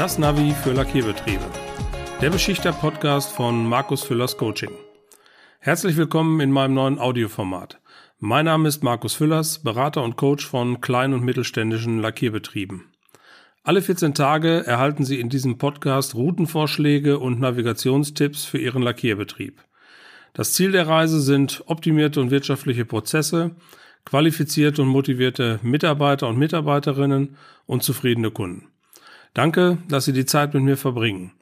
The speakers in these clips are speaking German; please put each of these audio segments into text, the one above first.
Das Navi für Lackierbetriebe. Der Beschichter-Podcast von Markus Füllers Coaching. Herzlich willkommen in meinem neuen Audioformat. Mein Name ist Markus Füllers, Berater und Coach von kleinen und mittelständischen Lackierbetrieben. Alle 14 Tage erhalten Sie in diesem Podcast Routenvorschläge und Navigationstipps für Ihren Lackierbetrieb. Das Ziel der Reise sind optimierte und wirtschaftliche Prozesse, qualifizierte und motivierte Mitarbeiter und Mitarbeiterinnen und zufriedene Kunden. Danke, dass Sie die Zeit mit mir verbringen.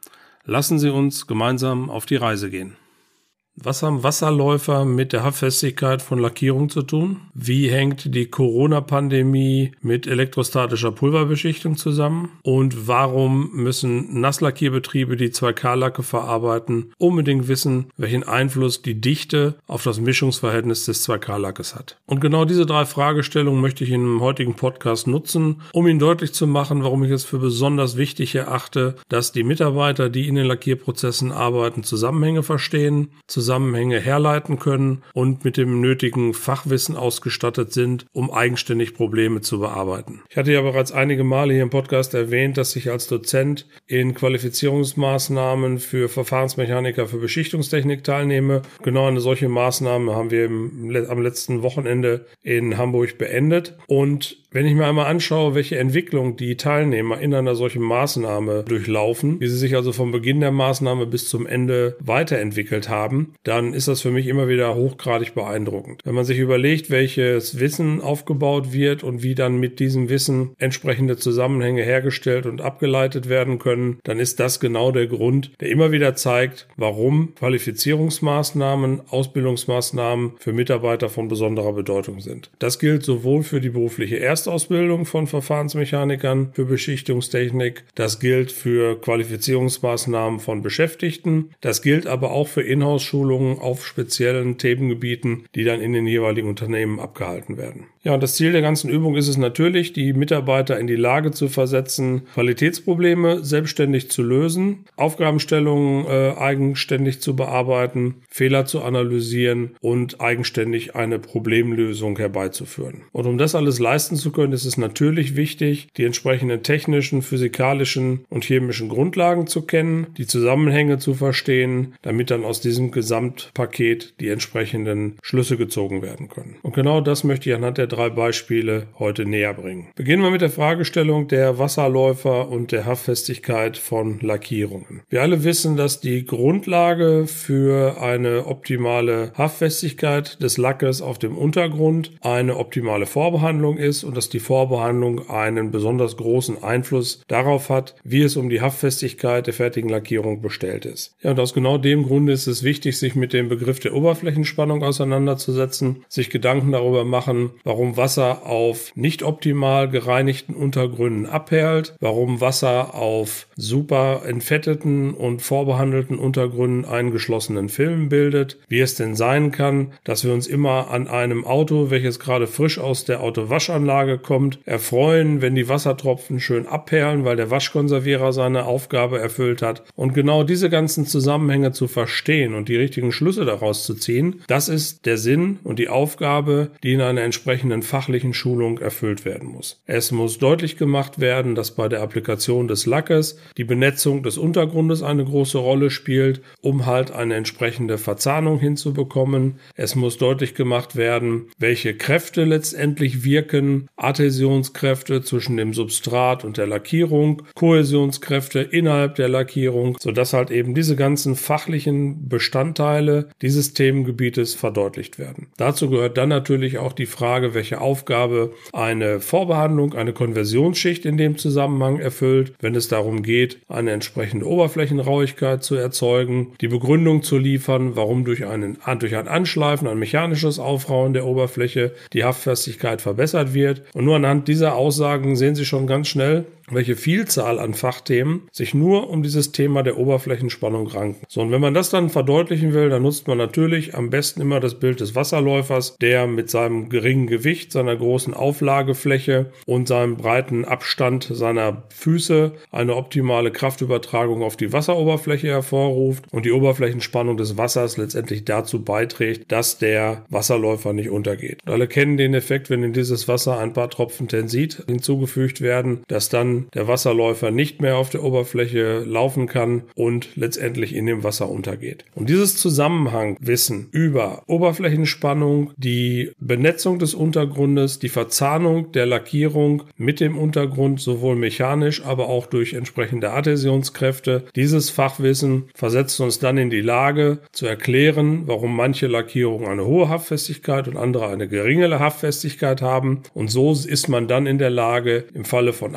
Lassen Sie uns gemeinsam auf die Reise gehen. Was haben Wasserläufer mit der Haftfestigkeit von Lackierung zu tun? Wie hängt die Corona-Pandemie mit elektrostatischer Pulverbeschichtung zusammen? Und warum müssen Nasslackierbetriebe, die 2K-Lacke verarbeiten, unbedingt wissen, welchen Einfluss die Dichte auf das Mischungsverhältnis des 2K-Lackes hat? Und genau diese drei Fragestellungen möchte ich in dem heutigen Podcast nutzen, um Ihnen deutlich zu machen, warum ich es für besonders wichtig erachte, dass die Mitarbeiter, die in den Lackierprozessen arbeiten, Zusammenhänge verstehen, Zusammenhänge herleiten können und mit dem nötigen Fachwissen ausgestattet sind, um eigenständig Probleme zu bearbeiten. Ich hatte ja bereits einige Male hier im Podcast erwähnt, dass ich als Dozent in Qualifizierungsmaßnahmen für Verfahrensmechaniker für Beschichtungstechnik teilnehme. Genau eine solche Maßnahme haben wir am letzten Wochenende in Hamburg beendet und wenn ich mir einmal anschaue, welche Entwicklung die Teilnehmer in einer solchen Maßnahme durchlaufen, wie sie sich also vom Beginn der Maßnahme bis zum Ende weiterentwickelt haben, dann ist das für mich immer wieder hochgradig beeindruckend. Wenn man sich überlegt, welches Wissen aufgebaut wird und wie dann mit diesem Wissen entsprechende Zusammenhänge hergestellt und abgeleitet werden können, dann ist das genau der Grund, der immer wieder zeigt, warum Qualifizierungsmaßnahmen, Ausbildungsmaßnahmen für Mitarbeiter von besonderer Bedeutung sind. Das gilt sowohl für die berufliche Erst Erstausbildung von Verfahrensmechanikern für Beschichtungstechnik. Das gilt für Qualifizierungsmaßnahmen von Beschäftigten. Das gilt aber auch für Inhouse-Schulungen auf speziellen Themengebieten, die dann in den jeweiligen Unternehmen abgehalten werden. Ja, und das Ziel der ganzen Übung ist es natürlich, die Mitarbeiter in die Lage zu versetzen, Qualitätsprobleme selbstständig zu lösen, Aufgabenstellungen äh, eigenständig zu bearbeiten, Fehler zu analysieren und eigenständig eine Problemlösung herbeizuführen. Und um das alles leisten zu können, ist es natürlich wichtig, die entsprechenden technischen, physikalischen und chemischen Grundlagen zu kennen, die Zusammenhänge zu verstehen, damit dann aus diesem Gesamtpaket die entsprechenden Schlüsse gezogen werden können. Und genau das möchte ich anhand der drei Beispiele heute näher bringen. Beginnen wir mit der Fragestellung der Wasserläufer und der Haftfestigkeit von Lackierungen. Wir alle wissen, dass die Grundlage für eine optimale Haftfestigkeit des Lackes auf dem Untergrund eine optimale Vorbehandlung ist und dass die Vorbehandlung einen besonders großen Einfluss darauf hat, wie es um die Haftfestigkeit der fertigen Lackierung bestellt ist. Ja, und aus genau dem Grunde ist es wichtig, sich mit dem Begriff der Oberflächenspannung auseinanderzusetzen, sich Gedanken darüber machen, warum warum Wasser auf nicht optimal gereinigten Untergründen abperlt, warum Wasser auf super entfetteten und vorbehandelten Untergründen einen geschlossenen Film bildet, wie es denn sein kann, dass wir uns immer an einem Auto, welches gerade frisch aus der Autowaschanlage kommt, erfreuen, wenn die Wassertropfen schön abperlen, weil der Waschkonservierer seine Aufgabe erfüllt hat. Und genau diese ganzen Zusammenhänge zu verstehen und die richtigen Schlüsse daraus zu ziehen, das ist der Sinn und die Aufgabe, die in einer entsprechenden entsprechenden fachlichen Schulung erfüllt werden muss. Es muss deutlich gemacht werden, dass bei der Applikation des Lackes die Benetzung des Untergrundes eine große Rolle spielt, um halt eine entsprechende Verzahnung hinzubekommen. Es muss deutlich gemacht werden, welche Kräfte letztendlich wirken, Adhäsionskräfte zwischen dem Substrat und der Lackierung, Kohäsionskräfte innerhalb der Lackierung, sodass halt eben diese ganzen fachlichen Bestandteile dieses Themengebietes verdeutlicht werden. Dazu gehört dann natürlich auch die Frage, welche Aufgabe eine Vorbehandlung, eine Konversionsschicht in dem Zusammenhang erfüllt, wenn es darum geht, eine entsprechende Oberflächenrauigkeit zu erzeugen, die Begründung zu liefern, warum durch, einen, durch ein Anschleifen, ein mechanisches Aufrauen der Oberfläche die Haftfestigkeit verbessert wird. Und nur anhand dieser Aussagen sehen Sie schon ganz schnell, welche Vielzahl an Fachthemen sich nur um dieses Thema der Oberflächenspannung ranken. So, und wenn man das dann verdeutlichen will, dann nutzt man natürlich am besten immer das Bild des Wasserläufers, der mit seinem geringen Gewicht, seiner großen Auflagefläche und seinem breiten Abstand seiner Füße eine optimale Kraftübertragung auf die Wasseroberfläche hervorruft und die Oberflächenspannung des Wassers letztendlich dazu beiträgt, dass der Wasserläufer nicht untergeht. Und alle kennen den Effekt, wenn in dieses Wasser ein paar Tropfen Tensit hinzugefügt werden, dass dann der Wasserläufer nicht mehr auf der Oberfläche laufen kann und letztendlich in dem Wasser untergeht. Und dieses Zusammenhangwissen über Oberflächenspannung, die Benetzung des Untergrundes, die Verzahnung der Lackierung mit dem Untergrund, sowohl mechanisch, aber auch durch entsprechende Adhäsionskräfte, dieses Fachwissen versetzt uns dann in die Lage zu erklären, warum manche Lackierungen eine hohe Haftfestigkeit und andere eine geringere Haftfestigkeit haben. Und so ist man dann in der Lage, im Falle von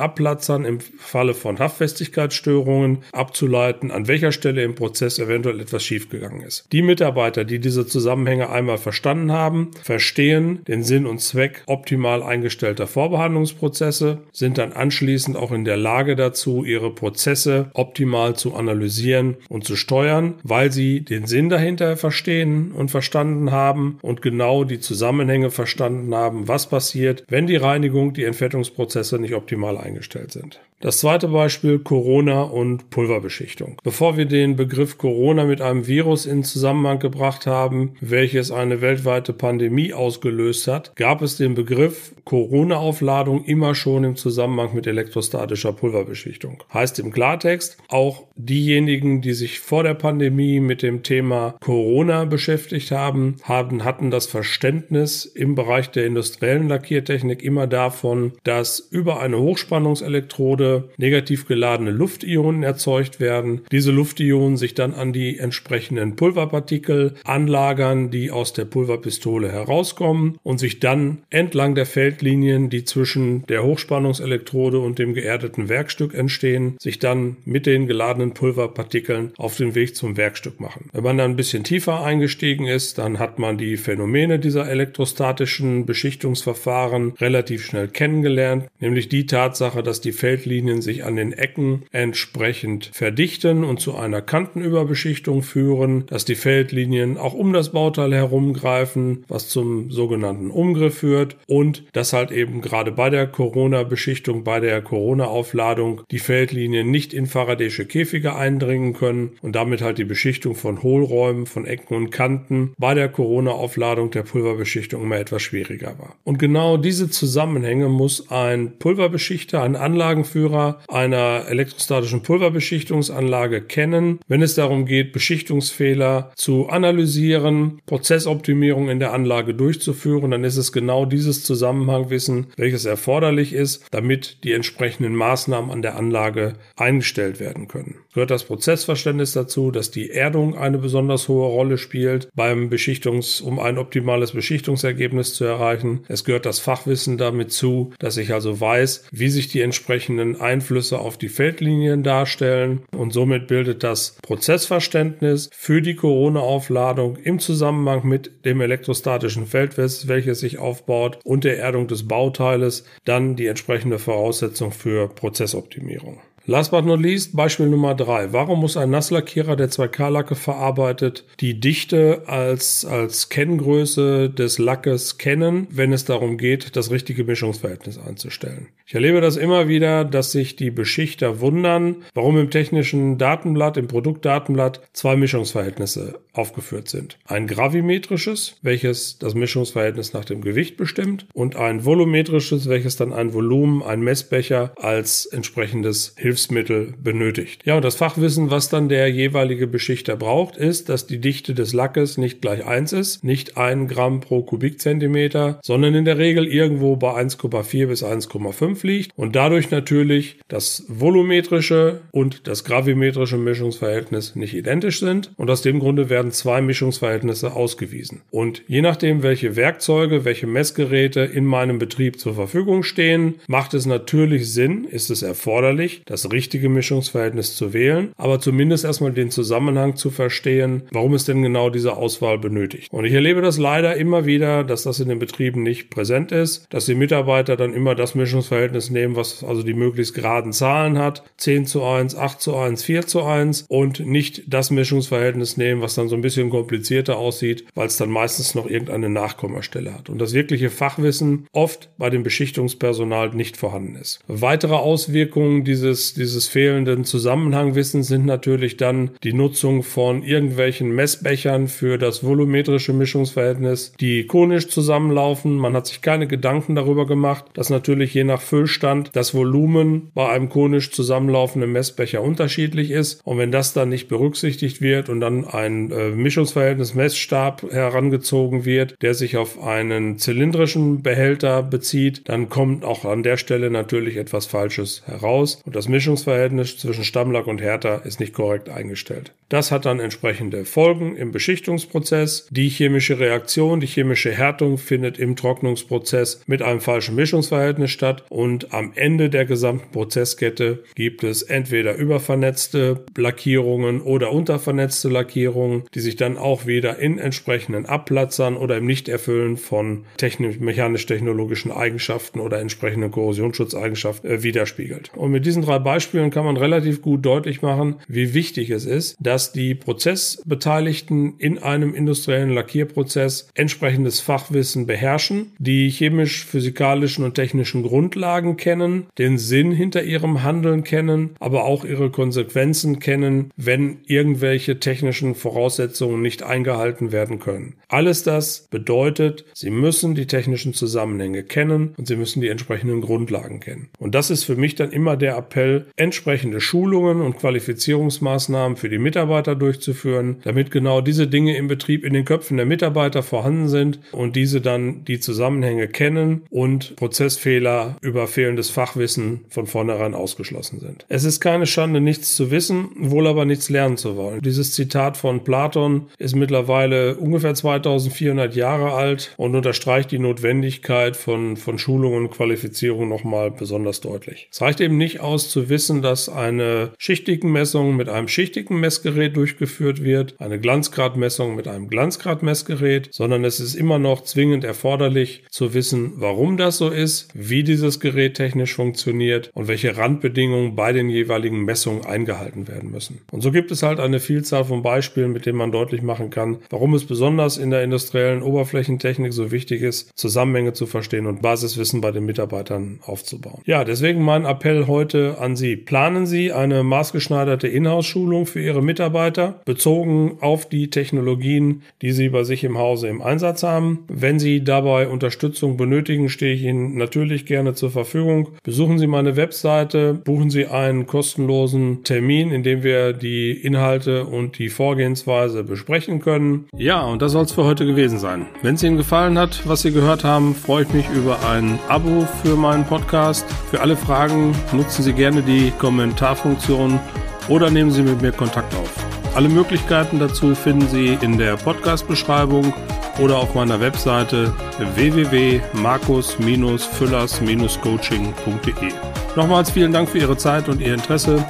Abplatzern, im Falle von Haftfestigkeitsstörungen abzuleiten, an welcher Stelle im Prozess eventuell etwas schiefgegangen ist. Die Mitarbeiter, die diese Zusammenhänge einmal verstanden haben, verstehen den Sinn und Zweck optimal eingestellter Vorbehandlungsprozesse, sind dann anschließend auch in der Lage dazu, ihre Prozesse optimal zu analysieren und zu steuern, weil sie den Sinn dahinter verstehen und verstanden haben und genau die Zusammenhänge verstanden haben, was passiert, wenn die Reinigung, die Entfettungsprozesse nicht optimal eingestellt sind. sind. Das zweite Beispiel Corona und Pulverbeschichtung. Bevor wir den Begriff Corona mit einem Virus in Zusammenhang gebracht haben, welches eine weltweite Pandemie ausgelöst hat, gab es den Begriff Corona-Aufladung immer schon im Zusammenhang mit elektrostatischer Pulverbeschichtung. Heißt im Klartext, auch diejenigen, die sich vor der Pandemie mit dem Thema Corona beschäftigt haben, haben hatten das Verständnis im Bereich der industriellen Lackiertechnik immer davon, dass über eine Hochspannungselektrode negativ geladene Luftionen erzeugt werden. Diese Luftionen sich dann an die entsprechenden Pulverpartikel anlagern, die aus der Pulverpistole herauskommen und sich dann entlang der Feldlinien, die zwischen der Hochspannungselektrode und dem geerdeten Werkstück entstehen, sich dann mit den geladenen Pulverpartikeln auf den Weg zum Werkstück machen. Wenn man dann ein bisschen tiefer eingestiegen ist, dann hat man die Phänomene dieser elektrostatischen Beschichtungsverfahren relativ schnell kennengelernt, nämlich die Tatsache, dass die Feldlinien Linien sich an den Ecken entsprechend verdichten und zu einer Kantenüberbeschichtung führen, dass die Feldlinien auch um das Bauteil herumgreifen, was zum sogenannten Umgriff führt und dass halt eben gerade bei der Corona-Beschichtung, bei der Corona-Aufladung die Feldlinien nicht in Faraday'sche Käfige eindringen können und damit halt die Beschichtung von Hohlräumen, von Ecken und Kanten bei der Corona-Aufladung der Pulverbeschichtung immer etwas schwieriger war. Und genau diese Zusammenhänge muss ein Pulverbeschichter, ein Anlagenführer Marktführer einer elektrostatischen Pulverbeschichtungsanlage kennen, wenn es darum geht, Beschichtungsfehler zu analysieren, Prozessoptimierung in der Anlage durchzuführen, dann ist es genau dieses Zusammenhangwissen, welches erforderlich ist, damit die entsprechenden Maßnahmen an der Anlage eingestellt werden können. Gehört das Prozessverständnis dazu, dass die Erdung eine besonders hohe Rolle spielt beim Beschichtungs, um ein optimales Beschichtungsergebnis zu erreichen. Es gehört das Fachwissen damit zu, dass ich also weiß, wie sich die entsprechenden Einflüsse auf die Feldlinien darstellen und somit bildet das Prozessverständnis für die Corona-Aufladung im Zusammenhang mit dem elektrostatischen Feld, welches sich aufbaut und der Erdung des Bauteiles dann die entsprechende Voraussetzung für Prozessoptimierung. Last but not least, Beispiel Nummer drei. Warum muss ein Nasslackierer, der 2K-Lacke verarbeitet, die Dichte als, als Kenngröße des Lackes kennen, wenn es darum geht, das richtige Mischungsverhältnis einzustellen? Ich erlebe das immer wieder, dass sich die Beschichter wundern, warum im technischen Datenblatt, im Produktdatenblatt zwei Mischungsverhältnisse aufgeführt sind. Ein gravimetrisches, welches das Mischungsverhältnis nach dem Gewicht bestimmt und ein volumetrisches, welches dann ein Volumen, ein Messbecher als entsprechendes Hilfsmittel Hilfsmittel benötigt. Ja, und das Fachwissen, was dann der jeweilige Beschichter braucht, ist, dass die Dichte des Lackes nicht gleich 1 ist, nicht ein Gramm pro Kubikzentimeter, sondern in der Regel irgendwo bei 1,4 bis 1,5 liegt und dadurch natürlich das volumetrische und das gravimetrische Mischungsverhältnis nicht identisch sind und aus dem Grunde werden zwei Mischungsverhältnisse ausgewiesen. Und je nachdem, welche Werkzeuge, welche Messgeräte in meinem Betrieb zur Verfügung stehen, macht es natürlich Sinn, ist es erforderlich, dass das richtige Mischungsverhältnis zu wählen, aber zumindest erstmal den Zusammenhang zu verstehen, warum es denn genau diese Auswahl benötigt. Und ich erlebe das leider immer wieder, dass das in den Betrieben nicht präsent ist, dass die Mitarbeiter dann immer das Mischungsverhältnis nehmen, was also die möglichst geraden Zahlen hat, 10 zu 1, 8 zu 1, 4 zu 1 und nicht das Mischungsverhältnis nehmen, was dann so ein bisschen komplizierter aussieht, weil es dann meistens noch irgendeine Nachkommastelle hat und das wirkliche Fachwissen oft bei dem Beschichtungspersonal nicht vorhanden ist. Weitere Auswirkungen dieses dieses, dieses fehlenden Zusammenhangwissens sind natürlich dann die Nutzung von irgendwelchen Messbechern für das volumetrische Mischungsverhältnis, die konisch zusammenlaufen. Man hat sich keine Gedanken darüber gemacht, dass natürlich je nach Füllstand das Volumen bei einem konisch zusammenlaufenden Messbecher unterschiedlich ist. Und wenn das dann nicht berücksichtigt wird und dann ein äh, Mischungsverhältnis Messstab herangezogen wird, der sich auf einen zylindrischen Behälter bezieht, dann kommt auch an der Stelle natürlich etwas Falsches heraus und das Mischungsverhältnis zwischen Stammlack und Härter ist nicht korrekt eingestellt. Das hat dann entsprechende Folgen im Beschichtungsprozess. Die chemische Reaktion, die chemische Härtung findet im Trocknungsprozess mit einem falschen Mischungsverhältnis statt und am Ende der gesamten Prozesskette gibt es entweder übervernetzte Lackierungen oder untervernetzte Lackierungen, die sich dann auch wieder in entsprechenden Abplatzern oder im Nichterfüllen von mechanisch-technologischen Eigenschaften oder entsprechenden Korrosionsschutzeigenschaften äh, widerspiegelt. Und mit diesen drei Beispielen kann man relativ gut deutlich machen, wie wichtig es ist, dass die Prozessbeteiligten in einem industriellen Lackierprozess entsprechendes Fachwissen beherrschen, die chemisch-physikalischen und technischen Grundlagen kennen, den Sinn hinter ihrem Handeln kennen, aber auch ihre Konsequenzen kennen, wenn irgendwelche technischen Voraussetzungen nicht eingehalten werden können. Alles das bedeutet, sie müssen die technischen Zusammenhänge kennen und sie müssen die entsprechenden Grundlagen kennen. Und das ist für mich dann immer der Appell, entsprechende Schulungen und Qualifizierungsmaßnahmen für die Mitarbeiter durchzuführen, damit genau diese Dinge im Betrieb in den Köpfen der Mitarbeiter vorhanden sind und diese dann die Zusammenhänge kennen und Prozessfehler über fehlendes Fachwissen von vornherein ausgeschlossen sind. Es ist keine Schande, nichts zu wissen, wohl aber nichts lernen zu wollen. Dieses Zitat von Platon ist mittlerweile ungefähr 2400 Jahre alt und unterstreicht die Notwendigkeit von, von Schulungen und Qualifizierung nochmal besonders deutlich. Es reicht eben nicht aus zu wissen, dass eine schichtigen Messung mit einem schichtigen Messgerät durchgeführt wird, eine Glanzgradmessung mit einem Glanzgradmessgerät, sondern es ist immer noch zwingend erforderlich zu wissen, warum das so ist, wie dieses Gerät technisch funktioniert und welche Randbedingungen bei den jeweiligen Messungen eingehalten werden müssen. Und so gibt es halt eine Vielzahl von Beispielen, mit denen man deutlich machen kann, warum es besonders in der industriellen Oberflächentechnik so wichtig ist, Zusammenhänge zu verstehen und Basiswissen bei den Mitarbeitern aufzubauen. Ja, deswegen mein Appell heute an Sie. Planen Sie eine maßgeschneiderte Inhouse-Schulung für Ihre Mitarbeiter, bezogen auf die Technologien, die Sie bei sich im Hause im Einsatz haben. Wenn Sie dabei Unterstützung benötigen, stehe ich Ihnen natürlich gerne zur Verfügung. Besuchen Sie meine Webseite, buchen Sie einen kostenlosen Termin, in dem wir die Inhalte und die Vorgehensweise besprechen können. Ja, und das soll es für heute gewesen sein. Wenn es Ihnen gefallen hat, was Sie gehört haben, freue ich mich über ein Abo für meinen Podcast. Für alle Fragen nutzen Sie gerne die Kommentarfunktion oder nehmen Sie mit mir Kontakt auf. Alle Möglichkeiten dazu finden Sie in der Podcast-Beschreibung oder auf meiner Webseite www.markus-füllers-coaching.de. Nochmals vielen Dank für Ihre Zeit und Ihr Interesse.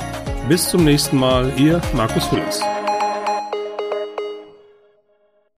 Bis zum nächsten Mal, Ihr Markus Füllers.